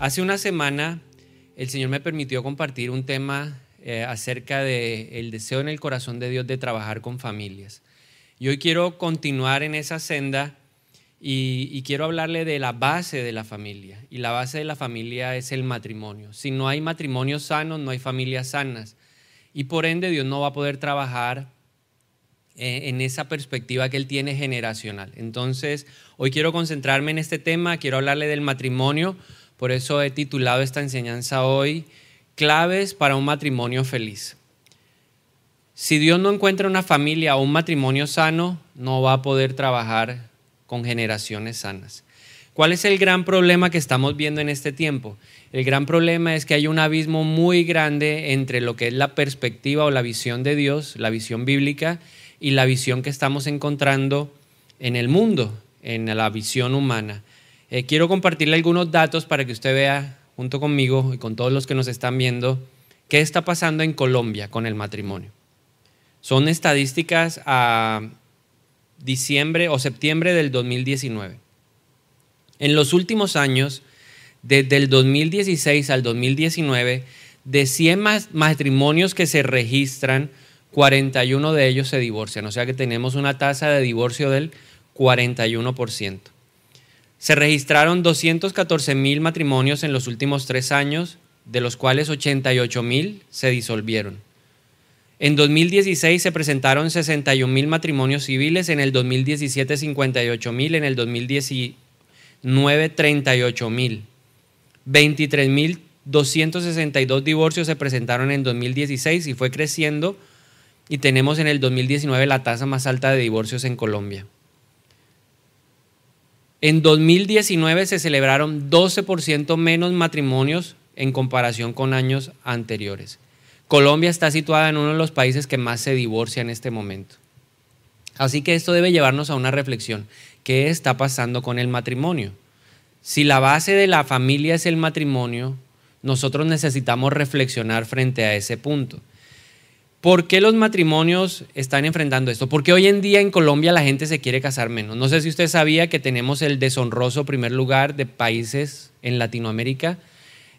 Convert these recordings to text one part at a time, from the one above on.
Hace una semana el Señor me permitió compartir un tema eh, acerca del deseo en el corazón de Dios de trabajar con familias. Y hoy quiero continuar en esa senda y, y, quiero hablarle de la base de la familia. Y la base de la familia es el matrimonio. Si no hay matrimonios sanos, no hay familias sanas. Y por ende Dios no va a poder trabajar eh, en esa perspectiva que Él tiene generacional. Entonces, hoy quiero concentrarme en este tema, quiero hablarle del matrimonio por eso he titulado esta enseñanza hoy, Claves para un matrimonio feliz. Si Dios no encuentra una familia o un matrimonio sano, no va a poder trabajar con generaciones sanas. ¿Cuál es el gran problema que estamos viendo en este tiempo? El gran problema es que hay un abismo muy grande entre lo que es la perspectiva o la visión de Dios, la visión bíblica, y la visión que estamos encontrando en el mundo, en la visión humana. Eh, quiero compartirle algunos datos para que usted vea junto conmigo y con todos los que nos están viendo qué está pasando en Colombia con el matrimonio. Son estadísticas a diciembre o septiembre del 2019. En los últimos años, desde el 2016 al 2019, de 100 matrimonios que se registran, 41 de ellos se divorcian. O sea que tenemos una tasa de divorcio del 41%. Se registraron 214 mil matrimonios en los últimos tres años, de los cuales 88 mil se disolvieron. En 2016 se presentaron 61 mil matrimonios civiles, en el 2017 58 mil, en el 2019 38 mil. 23 mil 262 divorcios se presentaron en 2016 y fue creciendo y tenemos en el 2019 la tasa más alta de divorcios en Colombia. En 2019 se celebraron 12% menos matrimonios en comparación con años anteriores. Colombia está situada en uno de los países que más se divorcia en este momento. Así que esto debe llevarnos a una reflexión. ¿Qué está pasando con el matrimonio? Si la base de la familia es el matrimonio, nosotros necesitamos reflexionar frente a ese punto. ¿Por qué los matrimonios están enfrentando esto? Porque hoy en día en Colombia la gente se quiere casar menos. No sé si usted sabía que tenemos el deshonroso primer lugar de países en Latinoamérica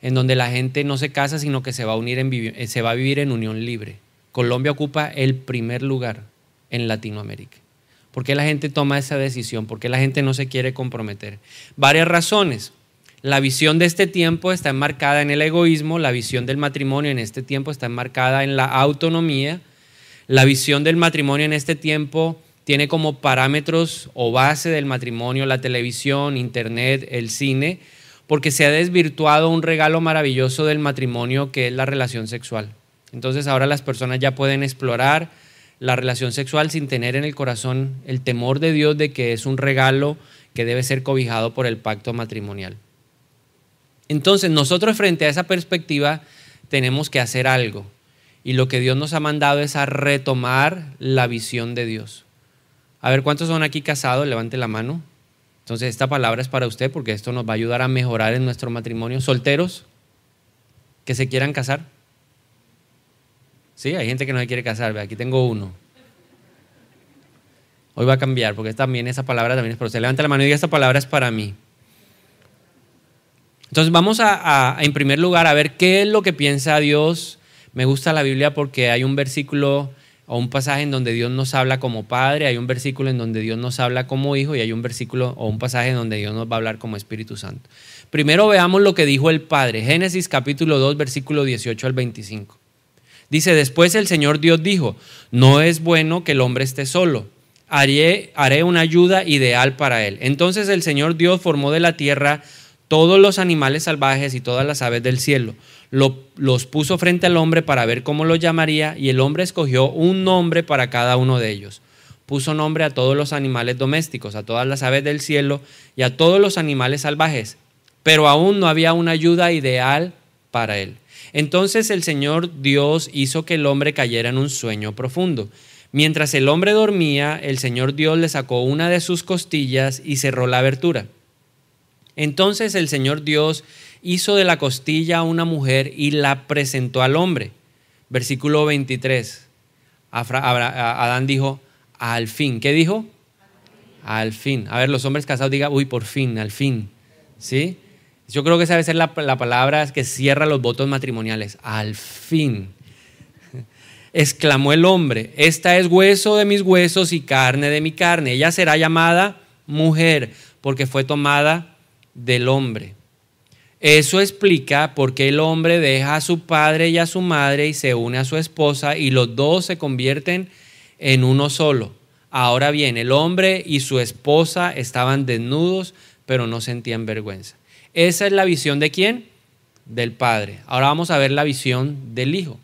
en donde la gente no se casa, sino que se va a, unir en, eh, se va a vivir en unión libre. Colombia ocupa el primer lugar en Latinoamérica. ¿Por qué la gente toma esa decisión? ¿Por qué la gente no se quiere comprometer? Varias razones. La visión de este tiempo está enmarcada en el egoísmo, la visión del matrimonio en este tiempo está enmarcada en la autonomía, la visión del matrimonio en este tiempo tiene como parámetros o base del matrimonio la televisión, internet, el cine, porque se ha desvirtuado un regalo maravilloso del matrimonio que es la relación sexual. Entonces ahora las personas ya pueden explorar la relación sexual sin tener en el corazón el temor de Dios de que es un regalo que debe ser cobijado por el pacto matrimonial. Entonces nosotros frente a esa perspectiva tenemos que hacer algo. Y lo que Dios nos ha mandado es a retomar la visión de Dios. A ver, ¿cuántos son aquí casados? Levante la mano. Entonces esta palabra es para usted porque esto nos va a ayudar a mejorar en nuestro matrimonio. ¿Solteros que se quieran casar? Sí, hay gente que no se quiere casar. Aquí tengo uno. Hoy va a cambiar porque también esa palabra también es para usted. Levante la mano y diga, esta palabra es para mí. Entonces vamos a, en primer lugar, a ver qué es lo que piensa Dios. Me gusta la Biblia porque hay un versículo o un pasaje en donde Dios nos habla como Padre, hay un versículo en donde Dios nos habla como Hijo y hay un versículo o un pasaje en donde Dios nos va a hablar como Espíritu Santo. Primero veamos lo que dijo el Padre. Génesis capítulo 2, versículo 18 al 25. Dice, después el Señor Dios dijo, no es bueno que el hombre esté solo. Haré, haré una ayuda ideal para él. Entonces el Señor Dios formó de la tierra todos los animales salvajes y todas las aves del cielo. los puso frente al hombre para ver cómo lo llamaría y el hombre escogió un nombre para cada uno de ellos. Puso nombre a todos los animales domésticos, a todas las aves del cielo y a todos los animales salvajes, pero aún no había una ayuda ideal para él. Entonces el Señor Dios hizo que el hombre cayera en un sueño profundo. Mientras el hombre dormía, el Señor Dios le sacó una de sus costillas y cerró la abertura. Entonces el Señor Dios hizo de la costilla a una mujer y la presentó al hombre. Versículo 23. Adán dijo, al fin. ¿Qué dijo? Al fin. A ver, los hombres casados digan, uy, por fin, al fin. ¿Sí? Yo creo que esa debe ser la, la palabra que cierra los votos matrimoniales. Al fin. Exclamó el hombre, esta es hueso de mis huesos y carne de mi carne. Ella será llamada mujer porque fue tomada del hombre. Eso explica por qué el hombre deja a su padre y a su madre y se une a su esposa y los dos se convierten en uno solo. Ahora bien, el hombre y su esposa estaban desnudos, pero no sentían vergüenza. Esa es la visión de quién? Del Padre. Ahora vamos a ver la visión del Hijo.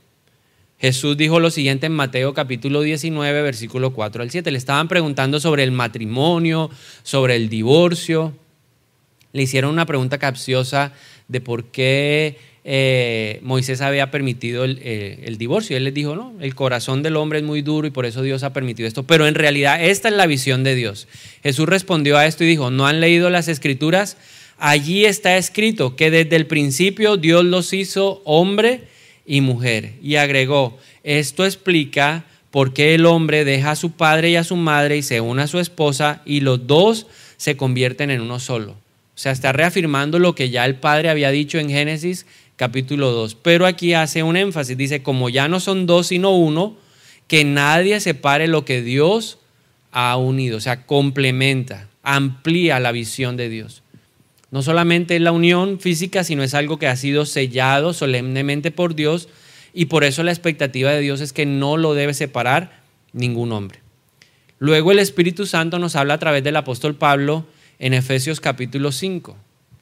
Jesús dijo lo siguiente en Mateo capítulo 19, versículo 4 al 7. Le estaban preguntando sobre el matrimonio, sobre el divorcio le hicieron una pregunta capciosa de por qué eh, Moisés había permitido eh, el, divorcio. Él les dijo, no, el corazón del hombre es muy duro y por eso Dios ha permitido esto. Pero en realidad esta es la visión de Dios. Jesús respondió a esto y dijo, ¿no han leído las escrituras? Allí está escrito que desde el principio Dios los hizo hombre y mujer. Y agregó, esto explica por qué el hombre deja a su padre y a su madre y se une a su esposa y los dos se convierten en uno solo. O sea, está reafirmando lo que ya el Padre había dicho en Génesis capítulo 2. Pero aquí hace un énfasis, dice, como ya no son dos sino uno, que nadie separe lo que Dios ha unido. O sea, complementa, amplía la visión de Dios. No solamente es la unión física, sino es algo que ha sido sellado solemnemente por Dios y por eso la expectativa de Dios es que no lo debe separar ningún hombre. Luego el Espíritu Santo nos habla a través del apóstol Pablo en Efesios capítulo 5.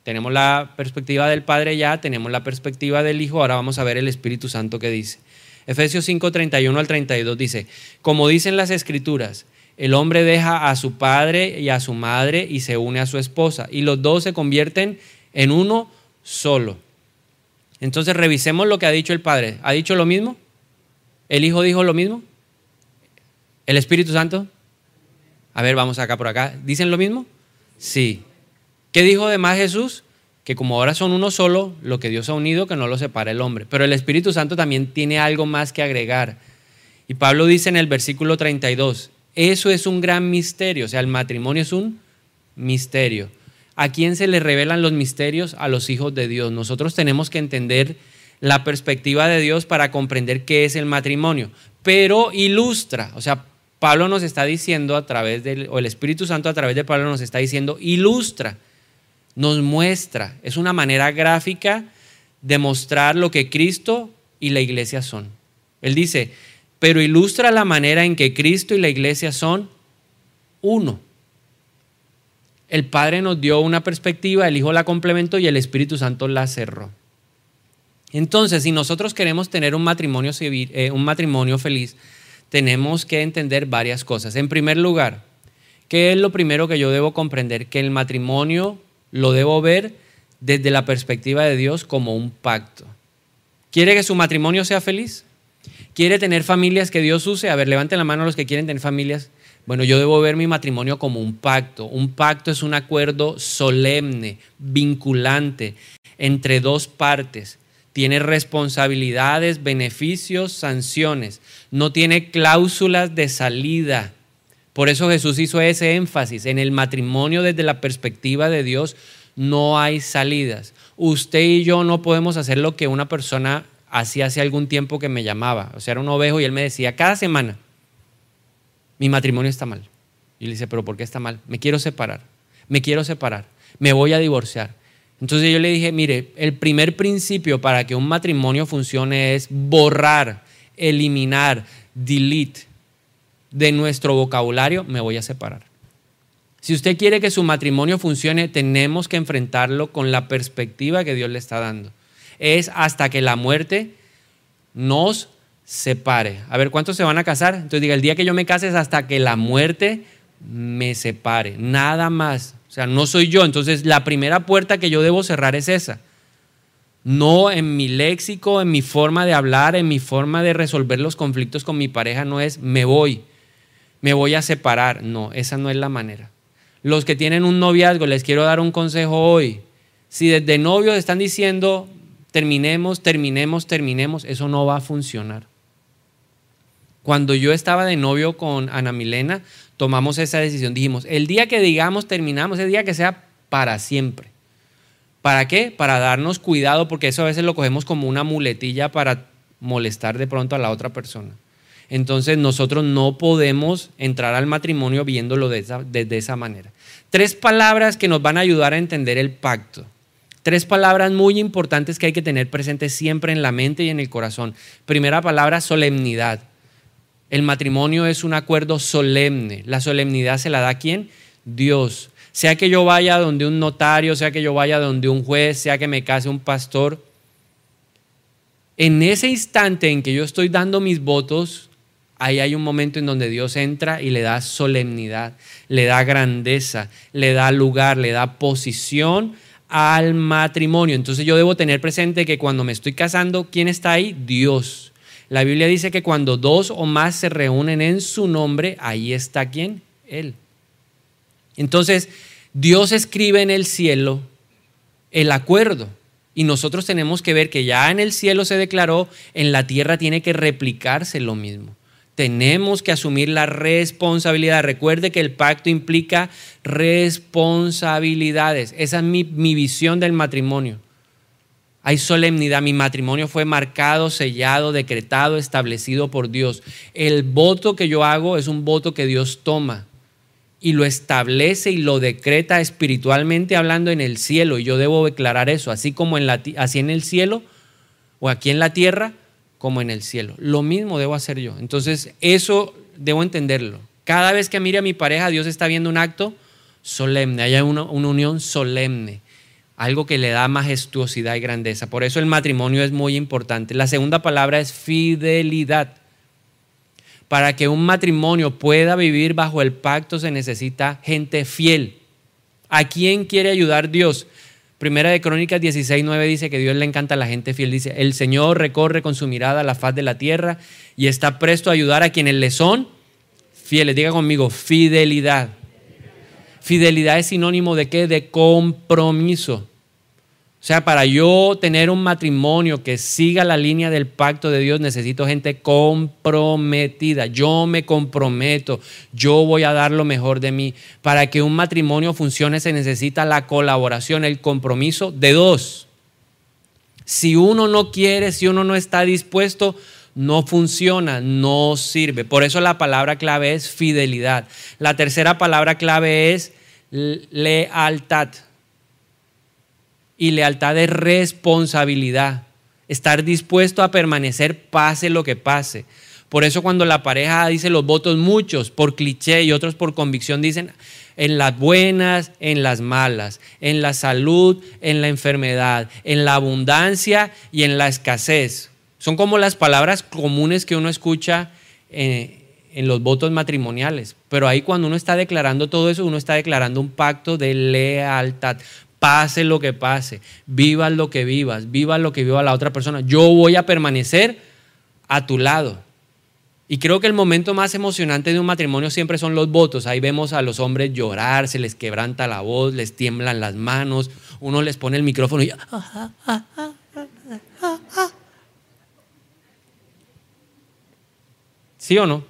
Tenemos la perspectiva del Padre ya, tenemos la perspectiva del Hijo, ahora vamos a ver el Espíritu Santo que dice. Efesios 5, 31 al 32 dice, como dicen las escrituras, el hombre deja a su padre y a su madre y se une a su esposa, y los dos se convierten en uno solo. Entonces revisemos lo que ha dicho el Padre. ¿Ha dicho lo mismo? ¿El Hijo dijo lo mismo? ¿El Espíritu Santo? A ver, vamos acá por acá. ¿Dicen lo mismo? Sí. ¿Qué dijo además Jesús? Que como ahora son uno solo, lo que Dios ha unido, que no lo separa el hombre. Pero el Espíritu Santo también tiene algo más que agregar. Y Pablo dice en el versículo 32, eso es un gran misterio, o sea, el matrimonio es un misterio. ¿A quién se le revelan los misterios? A los hijos de Dios. Nosotros tenemos que entender la perspectiva de Dios para comprender qué es el matrimonio, pero ilustra, o sea, Pablo nos está diciendo a través del, o el Espíritu Santo a través de Pablo nos está diciendo, ilustra, nos muestra, es una manera gráfica de mostrar lo que Cristo y la iglesia son. Él dice, pero ilustra la manera en que Cristo y la iglesia son uno. El Padre nos dio una perspectiva, el Hijo la complementó y el Espíritu Santo la cerró. Entonces, si nosotros queremos tener un matrimonio, civil, eh, un matrimonio feliz, tenemos que entender varias cosas. En primer lugar, ¿qué es lo primero que yo debo comprender? Que el matrimonio lo debo ver desde la perspectiva de Dios como un pacto. ¿Quiere que su matrimonio sea feliz? ¿Quiere tener familias que Dios use? A ver, levanten la mano los que quieren tener familias. Bueno, yo debo ver mi matrimonio como un pacto. Un pacto es un acuerdo solemne, vinculante, entre dos partes tiene responsabilidades, beneficios, sanciones, no tiene cláusulas de salida. Por eso Jesús hizo ese énfasis. En el matrimonio desde la perspectiva de Dios no hay salidas. Usted y yo no podemos hacer lo que una persona hacía hace algún tiempo que me llamaba. O sea, era un ovejo y él me decía, cada semana, mi matrimonio está mal. Y le dice, pero ¿por qué está mal? Me quiero separar, me quiero separar, me voy a divorciar. Entonces yo le dije, mire, el primer principio para que un matrimonio funcione es borrar, eliminar, delete de nuestro vocabulario, me voy a separar. Si usted quiere que su matrimonio funcione, tenemos que enfrentarlo con la perspectiva que Dios le está dando. Es hasta que la muerte nos separe. A ver, ¿cuántos se van a casar? Entonces diga, el día que yo me case es hasta que la muerte me separe. Nada más. O sea, no soy yo. Entonces, la primera puerta que yo debo cerrar es esa. No en mi léxico, en mi forma de hablar, en mi forma de resolver los conflictos con mi pareja, no es me voy, me voy a separar. No, esa no es la manera. Los que tienen un noviazgo, les quiero dar un consejo hoy. Si desde novio están diciendo terminemos, terminemos, terminemos, eso no va a funcionar. Cuando yo estaba de novio con Ana Milena, tomamos esa decisión. Dijimos, el día que digamos terminamos, el día que sea para siempre. ¿Para qué? Para darnos cuidado, porque eso a veces lo cogemos como una muletilla para molestar de pronto a la otra persona. Entonces nosotros no podemos entrar al matrimonio viéndolo de esa, de esa manera. Tres palabras que nos van a ayudar a entender el pacto. Tres palabras muy importantes que hay que tener presentes siempre en la mente y en el corazón. Primera palabra, solemnidad. El matrimonio es un acuerdo solemne. La solemnidad se la da quién? Dios. Sea que yo vaya donde un notario, sea que yo vaya donde un juez, sea que me case un pastor. En ese instante en que yo estoy dando mis votos, ahí hay un momento en donde Dios entra y le da solemnidad, le da grandeza, le da lugar, le da posición al matrimonio. Entonces yo debo tener presente que cuando me estoy casando, ¿quién está ahí? Dios. La Biblia dice que cuando dos o más se reúnen en su nombre, ahí está quién? Él. Entonces, Dios escribe en el cielo el acuerdo. Y nosotros tenemos que ver que ya en el cielo se declaró, en la tierra tiene que replicarse lo mismo tenemos que asumir la responsabilidad. Recuerde que el pacto implica responsabilidades. Esa es mi, visión del matrimonio. Hay solemnidad. Mi matrimonio fue marcado, sellado, decretado, establecido por Dios. El voto que yo hago es un voto que Dios toma y lo establece y lo decreta espiritualmente hablando en el cielo. Y yo debo declarar eso, así como en la, así en el cielo o aquí en la tierra como en el cielo. Lo mismo debo hacer yo. Entonces, eso debo entenderlo. Cada vez que mire a mi pareja, Dios está viendo un acto solemne, hay una, una unión solemne, algo que le da majestuosidad y grandeza. Por eso el matrimonio es muy importante. La segunda palabra es fidelidad. Para que un matrimonio pueda vivir bajo el pacto se necesita gente fiel. ¿A quién quiere ayudar Dios? Primera de Crónicas 16, 9 dice que Dios le encanta a la gente fiel. Dice, el Señor recorre con su mirada la faz de la tierra y está presto a ayudar a quienes le son fieles. Diga conmigo, fidelidad. Fidelidad es sinónimo de qué? De compromiso. O sea, para yo tener un matrimonio que siga la línea del pacto de Dios, necesito gente comprometida. Yo me comprometo, yo voy a dar lo mejor de mí. Para que un matrimonio funcione se necesita la colaboración, el compromiso de dos. Si uno no quiere, si uno no está dispuesto, no funciona, no sirve. Por eso la palabra clave es fidelidad. La tercera palabra clave es lealtad y lealtad de responsabilidad. Estar dispuesto a permanecer pase lo que pase. Por eso cuando la pareja dice los votos muchos por cliché y otros por convicción dicen en las buenas, en las malas, en la salud, en la enfermedad, en la abundancia y en la escasez. Son como las palabras comunes que uno escucha en, en los votos matrimoniales. Pero ahí cuando uno está declarando todo eso, uno está declarando un pacto de lealtad pase lo que pase, vivas lo que vivas, viva lo que viva la otra persona. Yo voy a permanecer a tu lado. Y creo que el momento más emocionante de un matrimonio siempre son los votos. Ahí vemos a los hombres llorar, se les quebranta la voz, les tiemblan las manos, uno les pone el micrófono y... ¿Sí o no?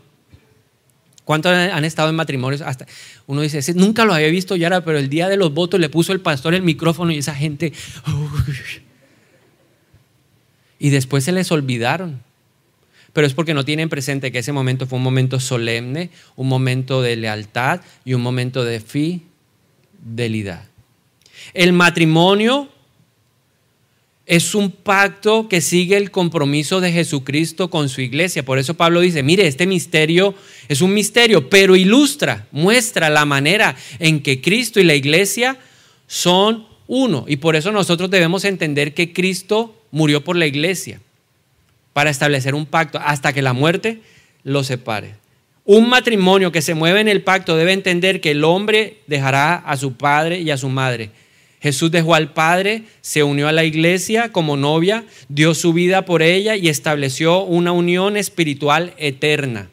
¿Cuántos han estado en matrimonios? Hasta uno dice, nunca lo había visto Yara, pero el día de los votos le puso el pastor el micrófono y esa gente. Y después se les olvidaron. Pero es porque no tienen presente que ese momento fue un momento solemne, un momento de lealtad y un momento de fidelidad. El matrimonio es un pacto que sigue el compromiso de Jesucristo con su iglesia. Por eso Pablo dice, mire, este misterio es un misterio, pero ilustra, muestra la manera en que Cristo y la iglesia son uno. Y por eso nosotros debemos entender que Cristo murió por la iglesia para establecer un pacto hasta que la muerte lo separe. Un matrimonio que se mueve en el pacto debe entender que el hombre dejará a su padre y a su madre Jesús dejó al Padre, se unió a la iglesia como novia, dio su vida por ella y estableció una unión espiritual eterna.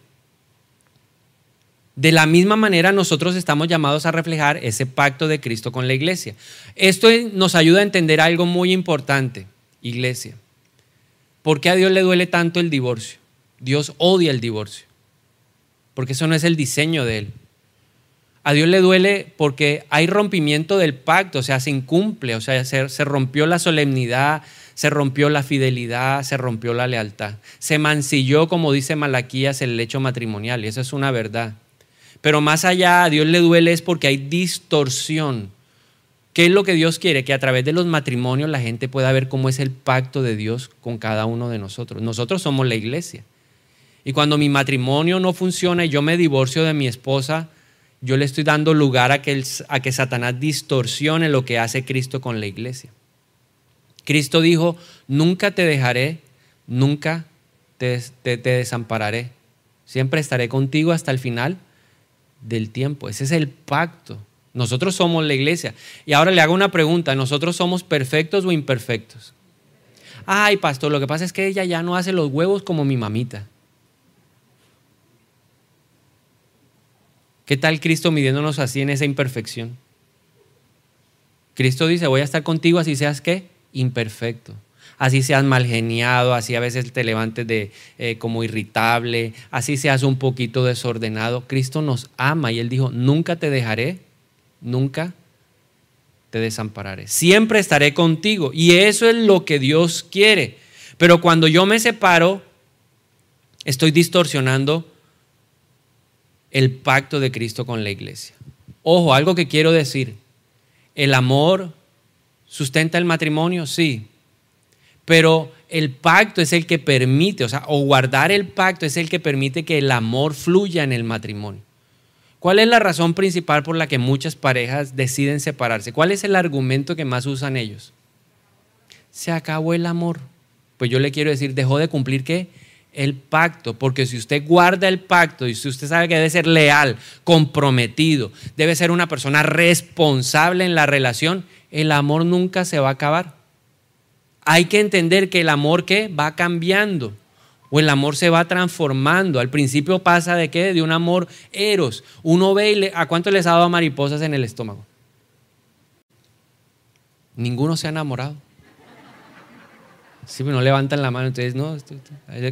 De la misma manera nosotros estamos llamados a reflejar ese pacto de Cristo con la iglesia. Esto nos ayuda a entender algo muy importante, iglesia. ¿Por qué a Dios le duele tanto el divorcio? Dios odia el divorcio. Porque eso no es el diseño de Él. A Dios le duele porque hay rompimiento del pacto, o sea, se incumple, o sea, se, se, rompió la solemnidad, se rompió la fidelidad, se rompió la lealtad. Se mancilló, como dice Malaquías, el lecho matrimonial, y eso es una verdad. Pero más allá, a Dios le duele es porque hay distorsión. ¿Qué es lo que Dios quiere? Que a través de los matrimonios la gente pueda ver cómo es el pacto de Dios con cada uno de nosotros. Nosotros somos la iglesia. Y cuando mi matrimonio no funciona y yo me divorcio de mi esposa, yo le estoy dando lugar a que, a que Satanás distorsione lo que hace Cristo con la iglesia. Cristo dijo, nunca te dejaré, nunca te, te desampararé. Siempre estaré contigo hasta el final del tiempo. Ese es el pacto. Nosotros somos la iglesia. Y ahora le hago una pregunta, ¿nosotros somos perfectos o imperfectos? Ay, pastor, lo que pasa es que ella ya no hace los huevos como mi mamita. ¿Qué tal Cristo midiéndonos así en esa imperfección? Cristo dice, voy a estar contigo así seas qué? Imperfecto así seas mal geniado, así a veces te levantes de, eh, como irritable, así seas un poquito desordenado. Cristo nos ama y Él dijo, nunca te dejaré, nunca te desampararé. Siempre estaré contigo. Y eso es lo que Dios quiere. Pero cuando yo me separo, estoy distorsionando el pacto de Cristo con la iglesia. Ojo, algo que quiero decir. ¿El amor sustenta el matrimonio? Sí pero el pacto es el que permite, o sea, o guardar el pacto es el que permite que el amor fluya en el matrimonio. ¿Cuál es la razón principal por la que muchas parejas deciden separarse? ¿Cuál es el argumento que más usan ellos? Se acabó el amor. Pues yo le quiero decir, dejó de cumplir qué? El pacto, porque si usted guarda el pacto y si usted sabe que debe ser leal, comprometido, debe ser una persona responsable en la relación, el amor nunca se va a acabar hay que entender que el amor que va cambiando o el amor se va transformando. Al principio pasa de qué? De un amor eros. Uno ve y a cuánto les ha dado mariposas en el estómago. Ninguno se ha enamorado. Sí, pero no levantan la mano. Entonces, no,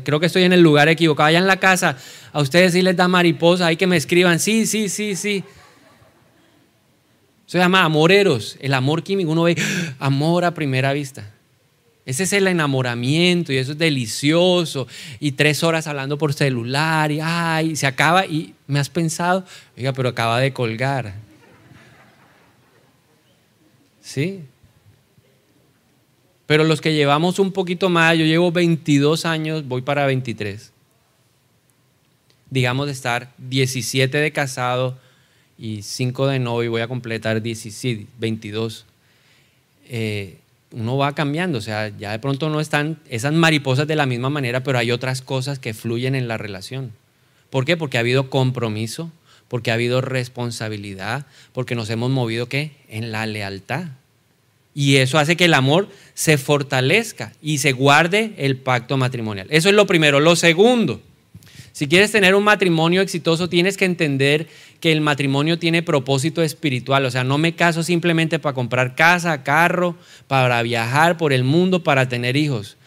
creo que estoy en el lugar equivocado. Allá en la casa, a ustedes sí les da mariposa, hay que me escriban. Sí, sí, sí, sí. Se llama amoreros, el amor químico. Uno ve amor a primera vista. Ese es el enamoramiento y eso es delicioso. Y tres horas hablando por celular y ay, se acaba y me has pensado, oiga, pero acaba de colgar. ¿Sí? Pero los que llevamos un poquito más, yo llevo 22 años, voy para 23. Digamos de estar 17 de casado y 5 de novio, voy a completar 17, 22. Eh, uno va cambiando, o sea, ya de pronto no están esas mariposas de la misma manera, pero hay otras cosas que fluyen en la relación. ¿Por qué? Porque ha habido compromiso, porque ha habido responsabilidad, porque nos hemos movido ¿qué? En la lealtad. Y eso hace que el amor se fortalezca y se guarde el pacto matrimonial. Eso es lo primero. Lo segundo, si quieres tener un matrimonio exitoso, tienes que entender que el matrimonio tiene propósito espiritual. O sea, no me caso simplemente para comprar casa, carro, para viajar por el mundo, para tener hijos.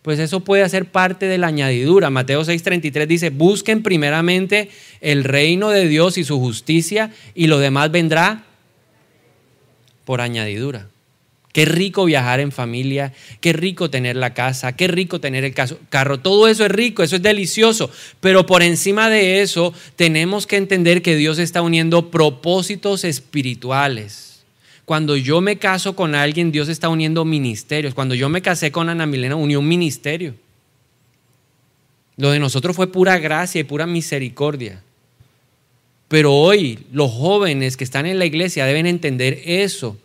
Pues eso puede ser parte de la añadidura. Mateo 6:33 dice, busquen primeramente el reino de Dios y su justicia y lo demás vendrá por añadidura. Qué rico viajar en familia, qué rico tener la casa, qué rico tener el carro. Todo eso es rico, eso es delicioso. Pero por encima de eso tenemos que entender que Dios está uniendo propósitos espirituales. Cuando yo me caso con alguien, Dios está uniendo ministerios. Cuando yo me casé con Ana Milena, unió un ministerio. Lo de nosotros fue pura gracia y pura misericordia. Pero hoy los jóvenes que están en la iglesia deben entender eso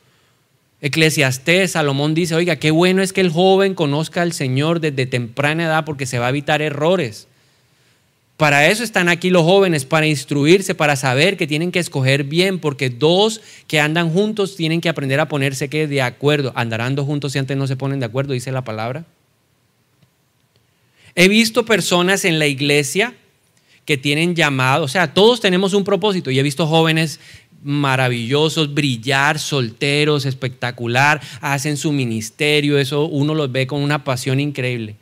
Eclesiastés, Salomón dice, oiga, qué bueno es que el joven conozca al Señor desde temprana edad porque se va a evitar errores. Para eso están aquí los jóvenes, para instruirse, para saber que tienen que escoger bien, porque dos que andan juntos tienen que aprender a ponerse que de acuerdo. Andarán juntos si antes no se ponen de acuerdo, dice la palabra. He visto personas en la iglesia que tienen llamado, o sea, todos tenemos un propósito y he visto jóvenes maravillosos, brillar, solteros, espectacular, hacen su ministerio, eso uno los ve con una pasión increíble.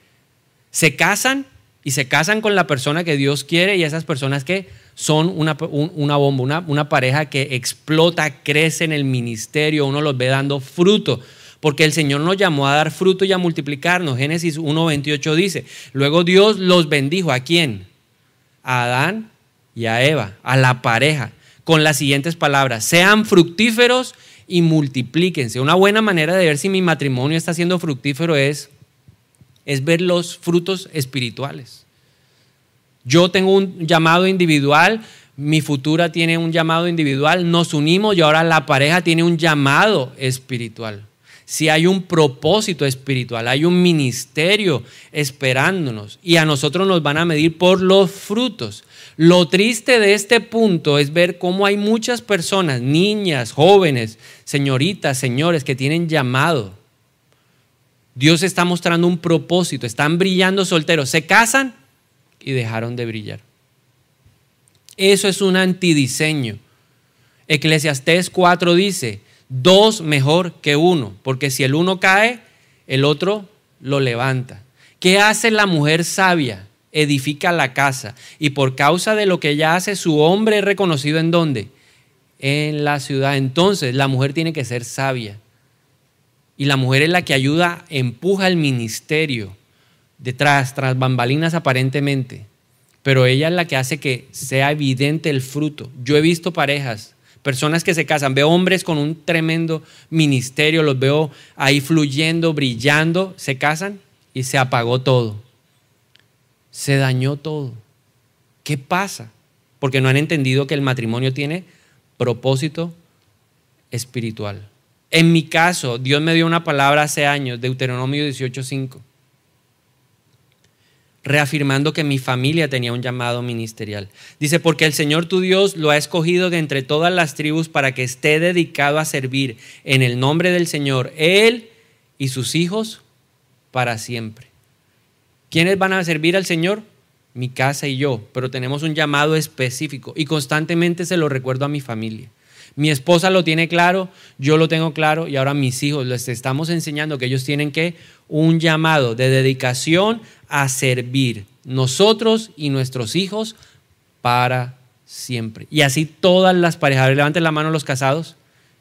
Se casan y se casan con la persona que Dios quiere y esas personas que son una, una bomba, una, una pareja que explota, crece en el ministerio, uno los ve dando fruto porque el Señor nos llamó a dar fruto y a multiplicarnos. Génesis 1.28 dice, luego Dios los bendijo. ¿A quién? A Adán y a Eva, a la pareja, con las siguientes palabras, sean fructíferos y multiplíquense. Una buena manera de ver si mi matrimonio está siendo fructífero es, es ver los frutos espirituales. Yo tengo un llamado individual, mi futura tiene un llamado individual, nos unimos y ahora la pareja tiene un llamado espiritual si hay un propósito espiritual, hay un ministerio esperándonos y a nosotros nos van a medir por los frutos. Lo triste de este punto es ver cómo hay muchas personas, niñas, jóvenes, señoritas, señores, que tienen llamado. Dios está mostrando un propósito, están brillando solteros, se casan y dejaron de brillar. Eso es un antidiseño. Eclesiastés 4 dice, dos mejor que uno, porque si el uno cae, el otro lo levanta. ¿Qué hace la mujer sabia? Edifica la casa y por causa de lo que ella hace, su hombre es reconocido en dónde? En la ciudad. Entonces, la mujer tiene que ser sabia. Y la mujer es la que ayuda, empuja el ministerio detrás, tras bambalinas aparentemente. Pero ella es la que hace que sea evidente el fruto. Yo he visto parejas Personas que se casan, veo hombres con un tremendo ministerio, los veo ahí fluyendo, brillando, se casan y se apagó todo. Se dañó todo. ¿Qué pasa? Porque no han entendido que el matrimonio tiene propósito espiritual. En mi caso, Dios me dio una palabra hace años, Deuteronomio 18:5 reafirmando que mi familia tenía un llamado ministerial. Dice, porque el Señor tu Dios lo ha escogido de entre todas las tribus para que esté dedicado a servir en el nombre del Señor, Él y sus hijos para siempre. ¿Quiénes van a servir al Señor? Mi casa y yo, pero tenemos un llamado específico y constantemente se lo recuerdo a mi familia. Mi esposa lo tiene claro, yo lo tengo claro y ahora mis hijos les estamos enseñando que ellos tienen que un llamado de dedicación a servir nosotros y nuestros hijos para siempre. Y así todas las parejas, levanten la mano los casados.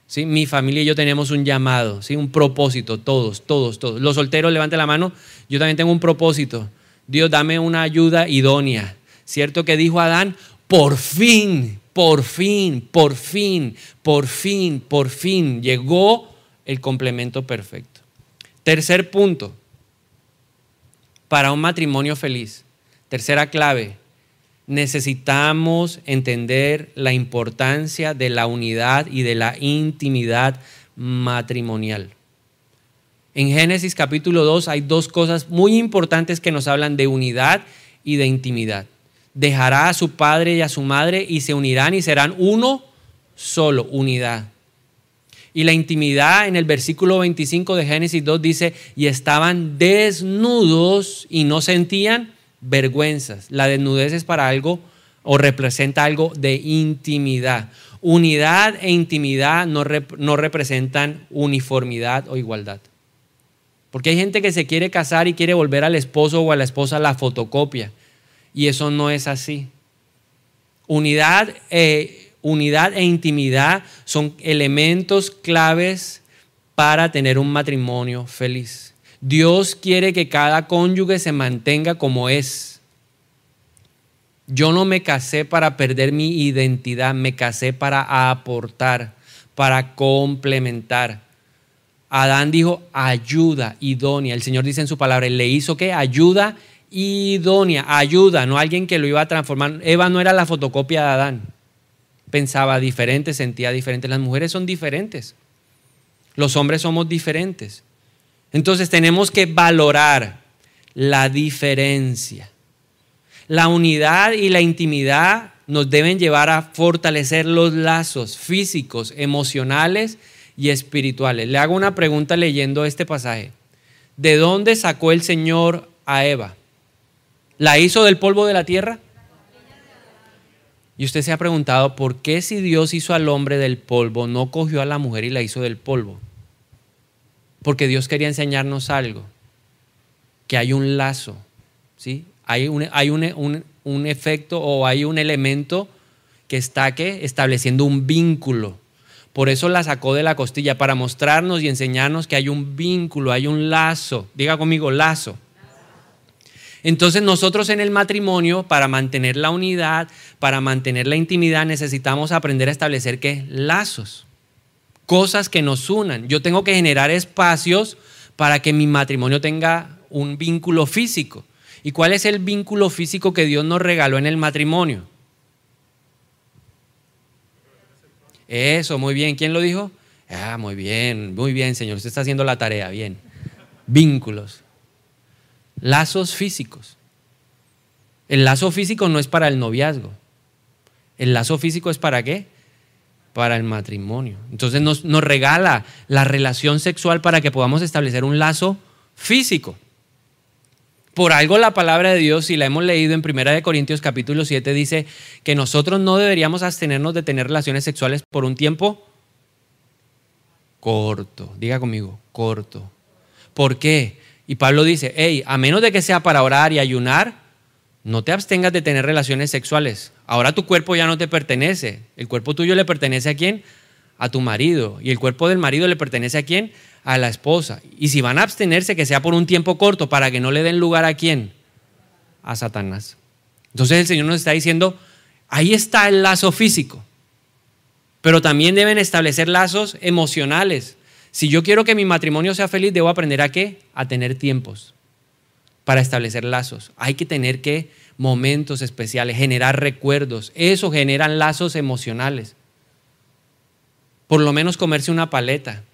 ¿Sí? Mi familia y yo tenemos un llamado, ¿sí? un propósito, todos, todos, todos. Los solteros, levanten la mano, yo también tengo un propósito. Dios, dame una ayuda idónea. ¿Cierto que dijo Adán? Por fin, por fin, por fin, por fin, por fin llegó el complemento perfecto. Tercer punto, para un matrimonio feliz, tercera clave, necesitamos entender la importancia de la unidad y de la intimidad matrimonial. En Génesis capítulo 2 hay dos cosas muy importantes que nos hablan de unidad y de intimidad. Dejará a su padre y a su madre y se unirán y serán uno solo, unidad. Y la intimidad en el versículo 25 de Génesis 2 dice, y estaban desnudos y no sentían vergüenzas. La desnudez es para algo o representa algo de intimidad. Unidad e intimidad no, no representan uniformidad o igualdad. Porque hay gente que se quiere casar y quiere volver al esposo o a la esposa la fotocopia. Y eso no es así. Unidad eh, unidad e intimidad son elementos claves para tener un matrimonio feliz. Dios quiere que cada cónyuge se mantenga como es. Yo no me casé para perder mi identidad, me casé para aportar, para complementar. Adán dijo ayuda idónea. El Señor dice en su palabra, le hizo que ayuda idónea, ayuda, no alguien que lo iba a transformar. Eva no era la fotocopia de Adán pensaba diferente, sentía diferente. Las mujeres son diferentes. Los hombres somos diferentes. Entonces tenemos que valorar la diferencia. La unidad y la intimidad nos deben llevar a fortalecer los lazos físicos, emocionales y espirituales. Le hago una pregunta leyendo este pasaje. ¿De dónde sacó el Señor a Eva? ¿La hizo del polvo de la tierra? Y usted se ha preguntado, ¿por qué si Dios hizo al hombre del polvo, no cogió a la mujer y la hizo del polvo? Porque Dios quería enseñarnos algo, que hay un lazo, ¿sí? Hay, un, hay un, efecto o hay un elemento que está estableciendo un vínculo. Por eso la sacó de la costilla, para mostrarnos y enseñarnos que hay un vínculo, hay un lazo. Diga conmigo, lazo. Entonces nosotros en el matrimonio, para mantener la unidad, para mantener la intimidad, necesitamos aprender a establecer qué? Lazos. Cosas que nos unan. Yo tengo que generar espacios para que mi matrimonio tenga un vínculo físico. ¿Y cuál es el vínculo físico que Dios nos regaló en el matrimonio? Eso, muy bien. ¿Quién lo dijo? Ah, muy bien, muy bien, Señor. Usted está haciendo la tarea, bien. Vínculos. Lazos físicos. El lazo físico no es para el noviazgo. El lazo físico es para qué? Para el matrimonio. Entonces nos, regala la relación sexual para que podamos establecer un lazo físico. Por algo la palabra de Dios, y la hemos leído en 1 Corintios capítulo 7, dice que nosotros no deberíamos abstenernos de tener relaciones sexuales por un tiempo corto. Diga conmigo, corto. ¿Por qué? Y Pablo dice, hey, a menos de que sea para orar y ayunar, no te abstengas de tener relaciones sexuales. Ahora tu cuerpo ya no te pertenece. El cuerpo tuyo le pertenece a quién? A tu marido. Y el cuerpo del marido le pertenece a quién? A la esposa. Y si van a abstenerse, que sea por un tiempo corto, para que no le den lugar a quién? A Satanás. Entonces el Señor nos está diciendo, ahí está el lazo físico. Pero también deben establecer lazos emocionales. Si yo quiero que mi matrimonio sea feliz, debo aprender a qué? A tener tiempos para establecer lazos. Hay que tener que momentos especiales, generar recuerdos. Eso generan lazos emocionales. Por lo menos comerse una paleta.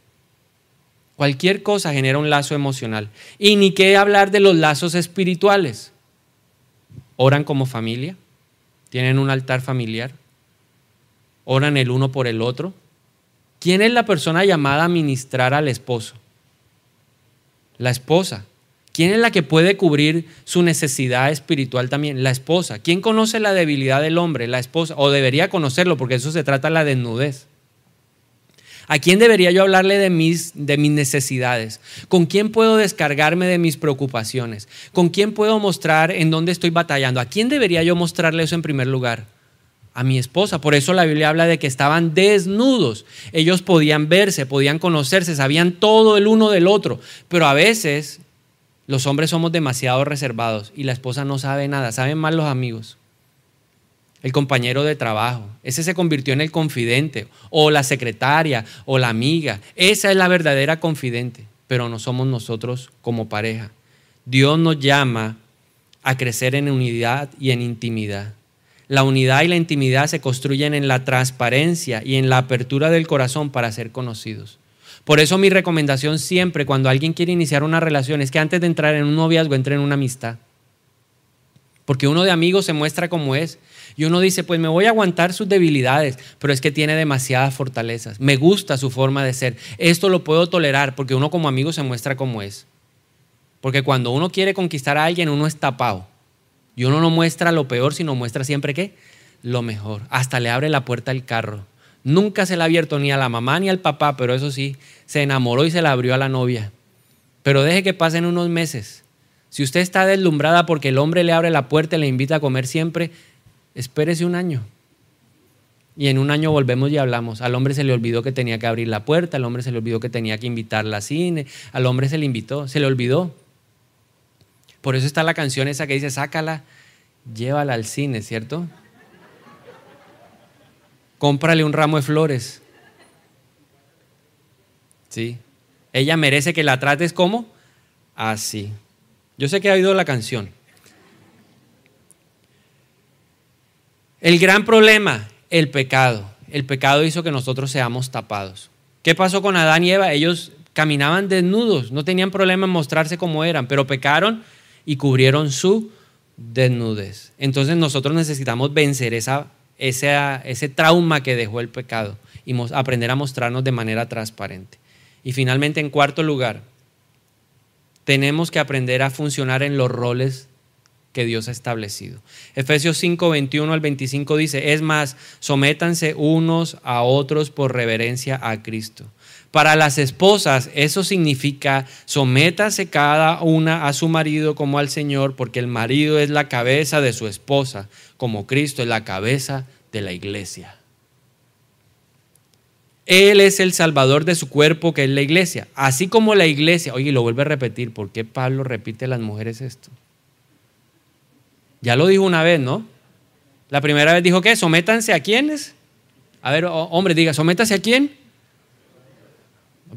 Cualquier cosa genera un lazo emocional. Y ni qué hablar de los lazos espirituales. Oran como familia, tienen un altar familiar, oran el uno por el otro, ¿Quién es la persona llamada a ministrar al esposo? La esposa. ¿Quién es la que puede cubrir su necesidad espiritual también? La esposa. ¿Quién conoce la debilidad del hombre? La esposa. O debería conocerlo, porque eso se trata de la desnudez. ¿A quién debería yo hablarle de mis, de mis necesidades? ¿Con quién puedo descargarme de mis preocupaciones? ¿Con quién puedo mostrar en dónde estoy batallando? ¿A quién debería yo mostrarle eso en primer lugar? a mi esposa. Por eso la Biblia habla de que estaban desnudos. Ellos podían verse, podían conocerse, sabían todo el uno del otro. Pero a veces los hombres somos demasiado reservados y la esposa no sabe nada. Saben más los amigos. El compañero de trabajo. Ese se convirtió en el confidente. O la secretaria o la amiga. Esa es la verdadera confidente. Pero no somos nosotros como pareja. Dios nos llama a crecer en unidad y en intimidad. La unidad y la intimidad se construyen en la transparencia y en la apertura del corazón para ser conocidos. Por eso mi recomendación siempre cuando alguien quiere iniciar una relación es que antes de entrar en un noviazgo entre en una amistad. Porque uno de amigos se muestra como es. Y uno dice, pues me voy a aguantar sus debilidades, pero es que tiene demasiadas fortalezas. Me gusta su forma de ser. Esto lo puedo tolerar porque uno como amigo se muestra como es. Porque cuando uno quiere conquistar a alguien, uno es tapado. Y uno no muestra lo peor, sino muestra siempre qué? Lo mejor. Hasta le abre la puerta al carro. Nunca se la ha abierto ni a la mamá ni al papá, pero eso sí, se enamoró y se la abrió a la novia. Pero deje que pasen unos meses. Si usted está deslumbrada porque el hombre le abre la puerta y le invita a comer siempre, espérese un año. Y en un año volvemos y hablamos. Al hombre se le olvidó que tenía que abrir la puerta, al hombre se le olvidó que tenía que invitarla a cine, al hombre se le invitó, se le olvidó. Por eso está la canción esa que dice, sácala, llévala al cine, ¿cierto? Cómprale un ramo de flores. Sí. Ella merece que la trates como así. Yo sé que ha oído la canción. El gran problema, el pecado. El pecado hizo que nosotros seamos tapados. ¿Qué pasó con Adán y Eva? Ellos caminaban desnudos, no tenían problema en mostrarse como eran, pero pecaron y cubrieron su desnudez. Entonces nosotros necesitamos vencer esa, ese trauma que dejó el pecado y aprender a mostrarnos de manera transparente. Y finalmente, en cuarto lugar, tenemos que aprender a funcionar en los roles que Dios ha establecido. Efesios 5, 21 al 25 dice, es más, sométanse unos a otros por reverencia a Cristo. Para las esposas eso significa sométase cada una a su marido como al Señor, porque el marido es la cabeza de su esposa, como Cristo es la cabeza de la iglesia. Él es el salvador de su cuerpo, que es la iglesia. Así como la iglesia, oye, lo vuelve a repetir, ¿por qué Pablo repite a las mujeres esto? Ya lo dijo una vez, ¿no? La primera vez dijo que sométanse a quiénes. A ver, hombre, diga, sométanse a quién.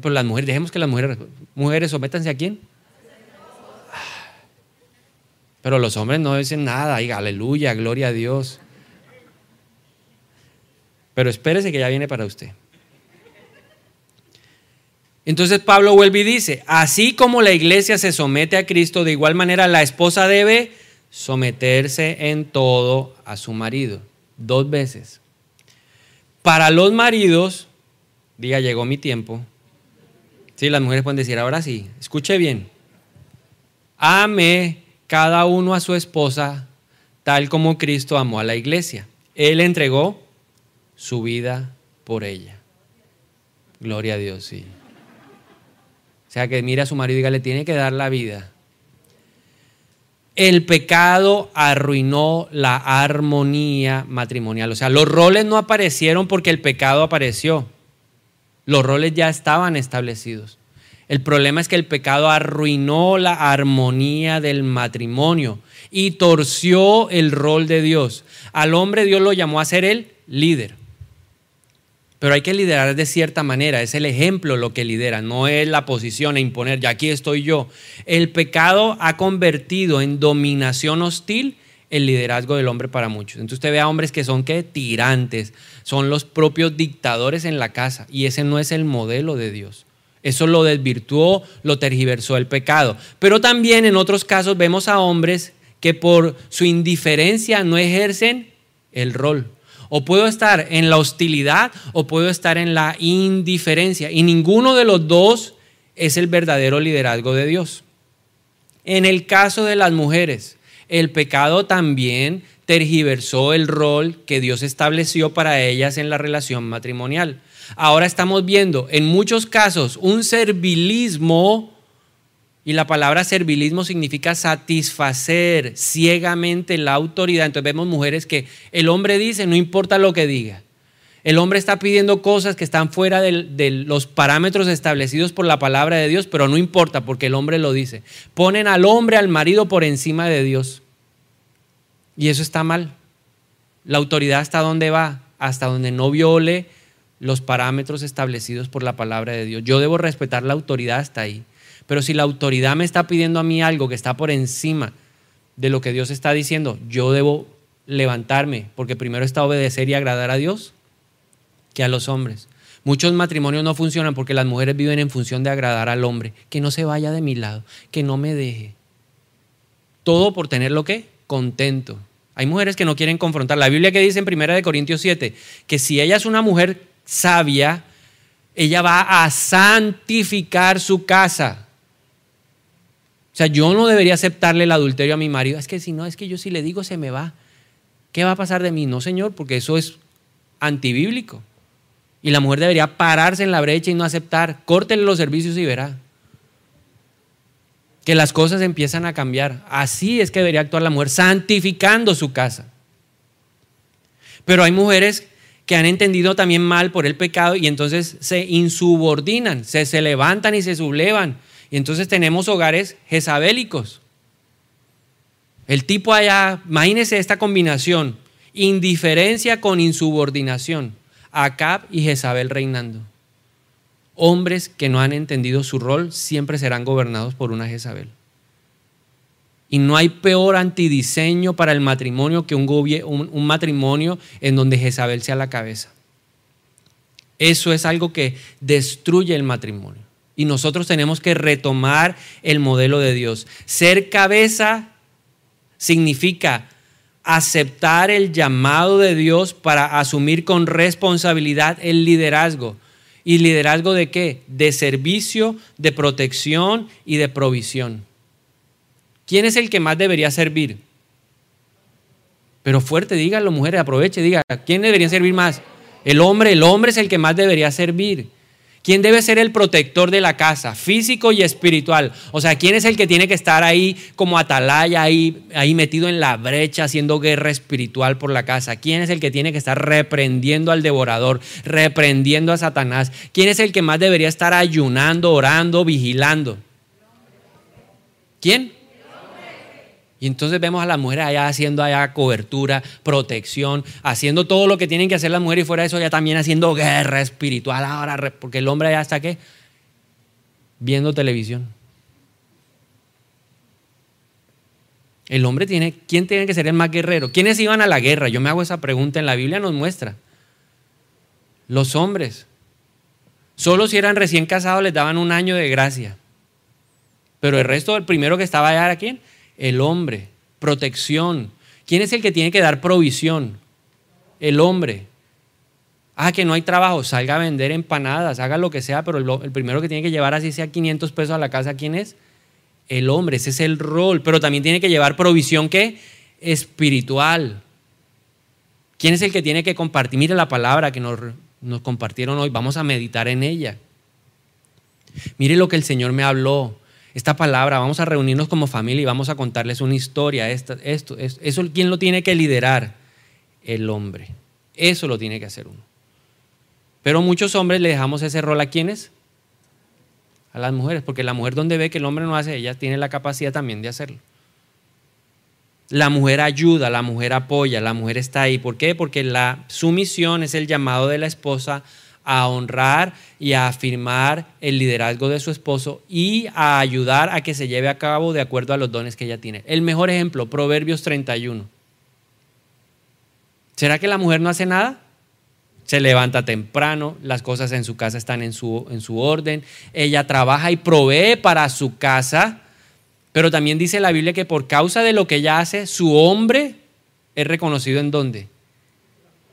Pero las mujeres, dejemos que las mujeres, mujeres, sométanse a quién. Pero los hombres no dicen nada, diga, aleluya, gloria a Dios. Pero espérese que ya viene para usted. Entonces Pablo vuelve y dice, así como la iglesia se somete a Cristo, de igual manera la esposa debe someterse en todo a su marido. Dos veces. Para los maridos, diga, llegó mi tiempo. Sí, las mujeres pueden decir, ahora sí, escuche bien. Ame cada uno a su esposa tal como Cristo amó a la iglesia. Él entregó su vida por ella. Gloria a Dios, sí. O sea, que mira a su marido y diga, le tiene que dar la vida. El pecado arruinó la armonía matrimonial. O sea, los roles no aparecieron porque el pecado apareció. Los roles ya estaban establecidos. El problema es que el pecado arruinó la armonía del matrimonio y torció el rol de Dios. Al hombre Dios lo llamó a ser el líder. Pero hay que liderar de cierta manera, es el ejemplo lo que lidera, no es la posición e imponer, ya aquí estoy yo. El pecado ha convertido en dominación hostil el liderazgo del hombre para muchos. Entonces usted ve a hombres que son ¿qué? tirantes, son los propios dictadores en la casa y ese no es el modelo de Dios. Eso lo desvirtuó, lo tergiversó el pecado. Pero también en otros casos vemos a hombres que por su indiferencia no ejercen el rol. O puedo estar en la hostilidad o puedo estar en la indiferencia. Y ninguno de los dos es el verdadero liderazgo de Dios. En el caso de las mujeres, el pecado también tergiversó el rol que Dios estableció para ellas en la relación matrimonial. Ahora estamos viendo en muchos casos un servilismo y la palabra servilismo significa satisfacer ciegamente la autoridad. Entonces vemos mujeres que el hombre dice, no importa lo que diga. El hombre está pidiendo cosas que están fuera de, los parámetros establecidos por la palabra de Dios, pero no importa porque el hombre lo dice. Ponen al hombre, al marido por encima de Dios. Y eso está mal. La autoridad hasta dónde va? Hasta donde no viole los parámetros establecidos por la palabra de Dios. Yo debo respetar la autoridad hasta ahí. Pero si la autoridad me está pidiendo a mí algo que está por encima de lo que Dios está diciendo, yo debo levantarme, porque primero está obedecer y agradar a Dios que a los hombres. Muchos matrimonios no funcionan porque las mujeres viven en función de agradar al hombre, que no se vaya de mi lado, que no me deje. Todo por tener lo que contento. Hay mujeres que no quieren confrontar. La Biblia que dice en 1 Corintios 7 que si ella es una mujer sabia, ella va a santificar su casa. O sea, yo no debería aceptarle el adulterio a mi marido. Es que si no, es que yo si le digo se me va. ¿Qué va a pasar de mí? No, Señor, porque eso es antibíblico. Y la mujer debería pararse en la brecha y no aceptar. Córtele los servicios y verá. Que las cosas empiezan a cambiar. Así es que debería actuar la mujer, santificando su casa. Pero hay mujeres que han entendido también mal por el pecado y entonces se insubordinan, se, se levantan y se sublevan y entonces tenemos hogares jezabélicos. El tipo allá, imagínese esta combinación, indiferencia con insubordinación, Acab y Jezabel reinando. Hombres que no han entendido su rol siempre serán gobernados por una Jezabel. Y no hay peor antidiseño para el matrimonio que un, un, matrimonio en donde Jezabel sea la cabeza. Eso es algo que destruye el matrimonio. Y nosotros tenemos que retomar el modelo de Dios. Ser cabeza significa aceptar el llamado de Dios para asumir con responsabilidad el liderazgo. ¿Y liderazgo de qué? De servicio, de protección y de provisión. ¿Quién es el que más debería servir? Pero fuerte, díganlo, mujeres, aproveche, diga, ¿quién debería servir más? El hombre, el hombre es el que más debería servir. ¿Quién debe ser el protector de la casa, físico y espiritual? O sea, ¿quién es el que tiene que estar ahí como atalaya, ahí, ahí metido en la brecha, haciendo guerra espiritual por la casa? ¿Quién es el que tiene que estar reprendiendo al devorador, reprendiendo a Satanás? ¿Quién es el que más debería estar ayunando, orando, vigilando? ¿Quién? Y entonces vemos a las mujeres allá haciendo allá cobertura, protección, haciendo todo lo que tienen que hacer las mujeres y fuera de eso ya también haciendo guerra espiritual ahora, porque el hombre allá está qué? Viendo televisión. El hombre tiene, ¿quién tiene que ser el más guerrero? ¿Quiénes iban a la guerra? Yo me hago esa pregunta, en la Biblia nos muestra. Los hombres. Solo si eran recién casados les daban un año de gracia. Pero el resto, el primero que estaba allá era quién? El hombre. Protección. ¿Quién es el que tiene que dar provisión? El hombre. Ah, que no hay trabajo, salga a vender empanadas, haga lo que sea, pero el, primero que tiene que llevar así sea 500 pesos a la casa, ¿quién es? El hombre, ese es el rol, pero también tiene que llevar provisión ¿qué? espiritual. ¿Quién es el que tiene que compartir? Mire la palabra que nos, nos compartieron hoy, vamos a meditar en ella. Mire lo que el Señor me habló esta palabra, vamos a reunirnos como familia y vamos a contarles una historia. esto, eso, ¿quién lo tiene que liderar? El hombre. Eso lo tiene que hacer uno. Pero muchos hombres le dejamos ese rol a quienes? A las mujeres, porque la mujer donde ve que el hombre no hace, ella tiene la capacidad también de hacerlo. La mujer ayuda, la mujer apoya, la mujer está ahí. ¿Por qué? Porque la sumisión es el llamado de la esposa a honrar y a afirmar el liderazgo de su esposo y a ayudar a que se lleve a cabo de acuerdo a los dones que ella tiene. El mejor ejemplo, Proverbios 31. ¿Será que la mujer no hace nada? Se levanta temprano, las cosas en su casa están en su, en su orden, ella trabaja y provee para su casa, pero también dice la Biblia que por causa de lo que ella hace, su hombre es reconocido en dónde.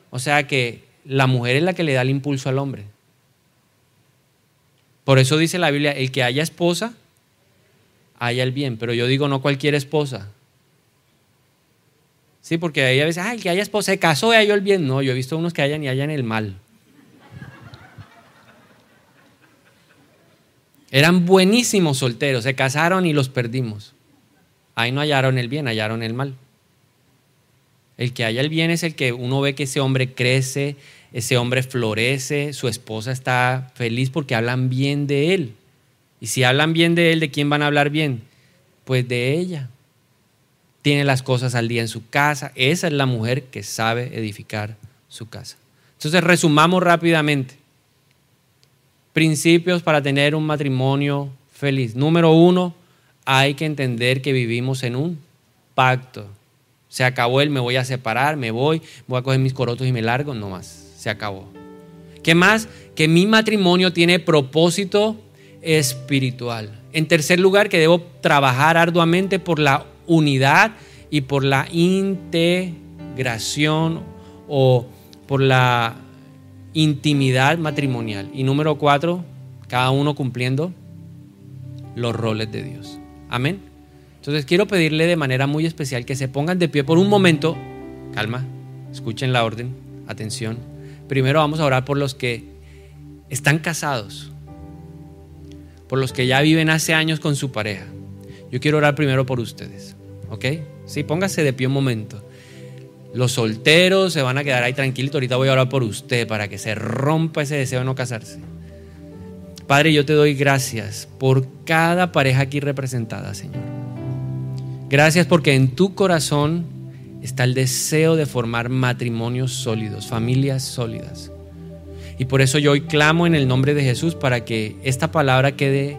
O sea que la mujer es la que le da el impulso al hombre. Por eso dice la Biblia, el que haya esposa, haya el bien. Pero yo digo, no cualquier esposa. Sí, porque ahí a veces, ay, el que haya esposa, se casó y halló el bien. No, yo he visto unos que hayan y hayan el mal. Eran buenísimos solteros, se casaron y los perdimos. Ahí no hallaron el bien, hallaron el mal. El que haya el bien es el que uno ve que ese hombre crece, ese hombre florece, su esposa está feliz porque hablan bien de él. Y si hablan bien de él, ¿de quién van a hablar bien? Pues de ella. Tiene las cosas al día en su casa. Esa es la mujer que sabe edificar su casa. Entonces, resumamos rápidamente. Principios para tener un matrimonio feliz. Número uno, hay que entender que vivimos en un pacto. Se acabó el me voy a separar, me voy, voy a coger mis corotos y me largo, no más se acabó. ¿Qué más? Que mi matrimonio tiene propósito espiritual. En tercer lugar, que debo trabajar arduamente por la unidad y por la integración o por la intimidad matrimonial. Y número cuatro, cada uno cumpliendo los roles de Dios. Amén. Entonces quiero pedirle de manera muy especial que se pongan de pie por un momento. Calma, escuchen la orden, atención. Primero vamos a orar por los que están casados, por los que ya viven hace años con su pareja. Yo quiero orar primero por ustedes, ¿ok? Sí, póngase de pie un momento. Los solteros se van a quedar ahí tranquilitos. Ahorita voy a orar por usted para que se rompa ese deseo de no casarse. Padre, yo te doy gracias por cada pareja aquí representada, Señor. Gracias porque en tu corazón está el deseo de formar matrimonios sólidos, familias sólidas. Y por eso yo hoy clamo en el nombre de Jesús para que esta palabra quede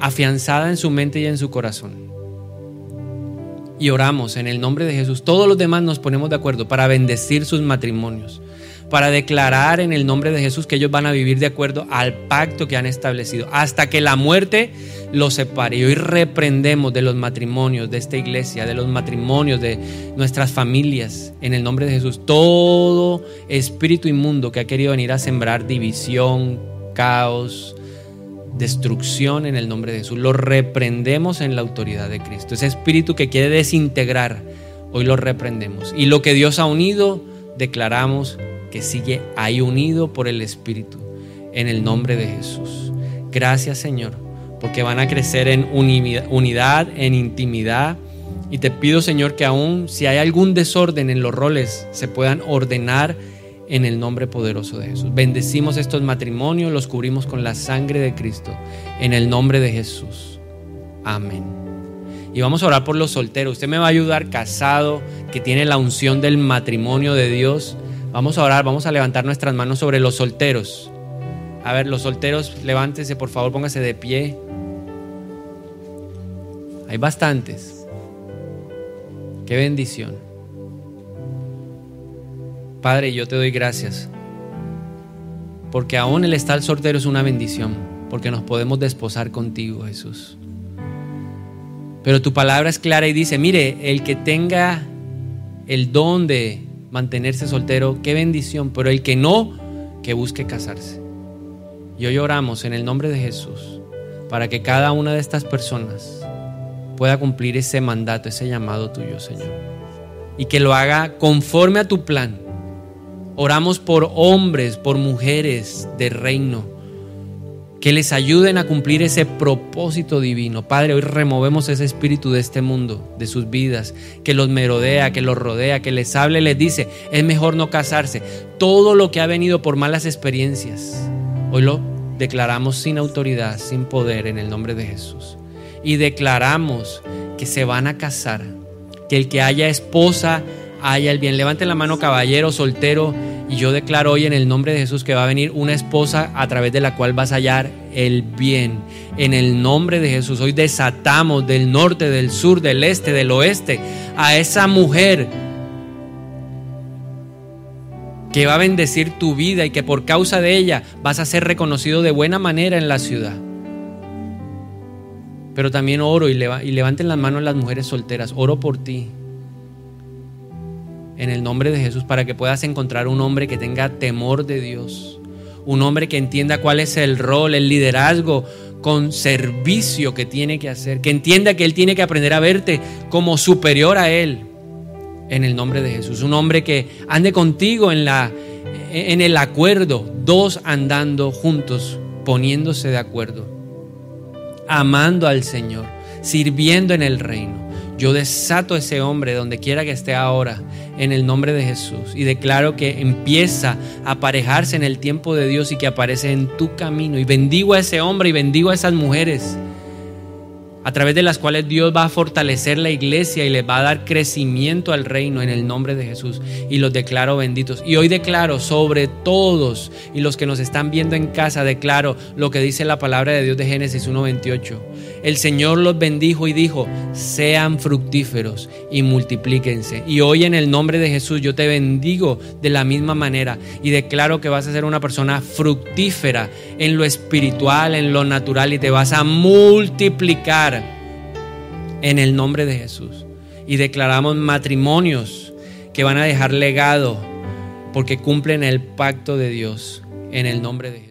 afianzada en su mente y en su corazón. Y oramos en el nombre de Jesús. Todos los demás nos ponemos de acuerdo para bendecir sus matrimonios para declarar en el nombre de Jesús que ellos van a vivir de acuerdo al pacto que han establecido, hasta que la muerte los separe. Y hoy reprendemos de los matrimonios de esta iglesia, de los matrimonios de nuestras familias, en el nombre de Jesús, todo espíritu inmundo que ha querido venir a sembrar división, caos, destrucción en el nombre de Jesús. Lo reprendemos en la autoridad de Cristo. Ese espíritu que quiere desintegrar, hoy lo reprendemos. Y lo que Dios ha unido, declaramos que sigue ahí unido por el Espíritu. en el nombre de Jesús. Gracias Señor, porque van a crecer en unidad, en intimidad. Y te pido Señor que aún si hay algún desorden en los roles, se puedan ordenar en el nombre poderoso de Jesús. Bendecimos estos matrimonios, los cubrimos con la sangre de Cristo, en el nombre de Jesús. Amén. Y vamos a orar por los solteros. Usted me va a ayudar casado, que tiene la unción del matrimonio de Dios. Vamos a orar, vamos a levantar nuestras manos sobre los solteros. A ver, los solteros, levántense, por favor, póngase de pie. Hay bastantes. Qué bendición. Padre, yo te doy gracias, porque aún el estar soltero es una bendición, porque nos podemos desposar contigo, Jesús. Pero tu palabra es clara y dice, mire, el que tenga el don de mantenerse soltero, qué bendición, pero el que no, que busque casarse. Y hoy oramos en el nombre de Jesús para que cada una de estas personas pueda cumplir ese mandato, ese llamado tuyo, Señor. Y que lo haga conforme a tu plan Oramos por hombres, por mujeres de reino, que les ayuden a cumplir ese propósito divino. Padre, hoy removemos ese espíritu de este mundo, de sus vidas, que los merodea, que los rodea, que les hable, les dice, es mejor no casarse. Todo lo que ha venido por malas experiencias, hoy lo declaramos sin autoridad, sin poder, en el nombre de Jesús. Y declaramos que se van a casar, que el que haya esposa, haya el bien. Levante la mano, caballero, soltero. Y yo declaro hoy en el nombre de Jesús que va a venir una esposa a través de la cual vas a hallar el bien. En el nombre de Jesús. Hoy desatamos del norte, del sur, del este, del oeste a esa mujer que va a bendecir tu vida y que por causa de ella vas a ser reconocido de buena manera en la ciudad. Pero también oro y, levanten las manos las mujeres solteras. Oro por ti en el nombre de Jesús para que puedas encontrar un hombre que tenga temor de Dios, un hombre que entienda cuál es el rol, el liderazgo con servicio que tiene que hacer, que entienda que Él tiene que aprender a verte como superior a Él, en el nombre de Jesús. Un hombre que ande contigo en, la, en el acuerdo, dos andando juntos, poniéndose de acuerdo, amando al Señor, sirviendo en el reino. Yo desato a ese hombre donde quiera que esté ahora en el nombre de Jesús y declaro que empieza a aparejarse en el tiempo de Dios y que aparece en tu camino. Y bendigo a ese hombre y bendigo a esas mujeres a través de las cuales Dios va a fortalecer la iglesia y le va a dar crecimiento al reino en el nombre de Jesús. Y los declaro benditos. Y hoy declaro sobre todos y los que nos están viendo en casa, declaro lo que dice la palabra de Dios de Génesis 1.28. El Señor los bendijo y dijo, sean fructíferos y multiplíquense. Y hoy en el nombre de Jesús yo te bendigo de la misma manera y declaro que vas a ser una persona fructífera en lo espiritual, en lo natural y te vas a multiplicar en el nombre de Jesús. Y declaramos matrimonios que van a dejar legado porque cumplen el pacto de Dios en el nombre de Jesús.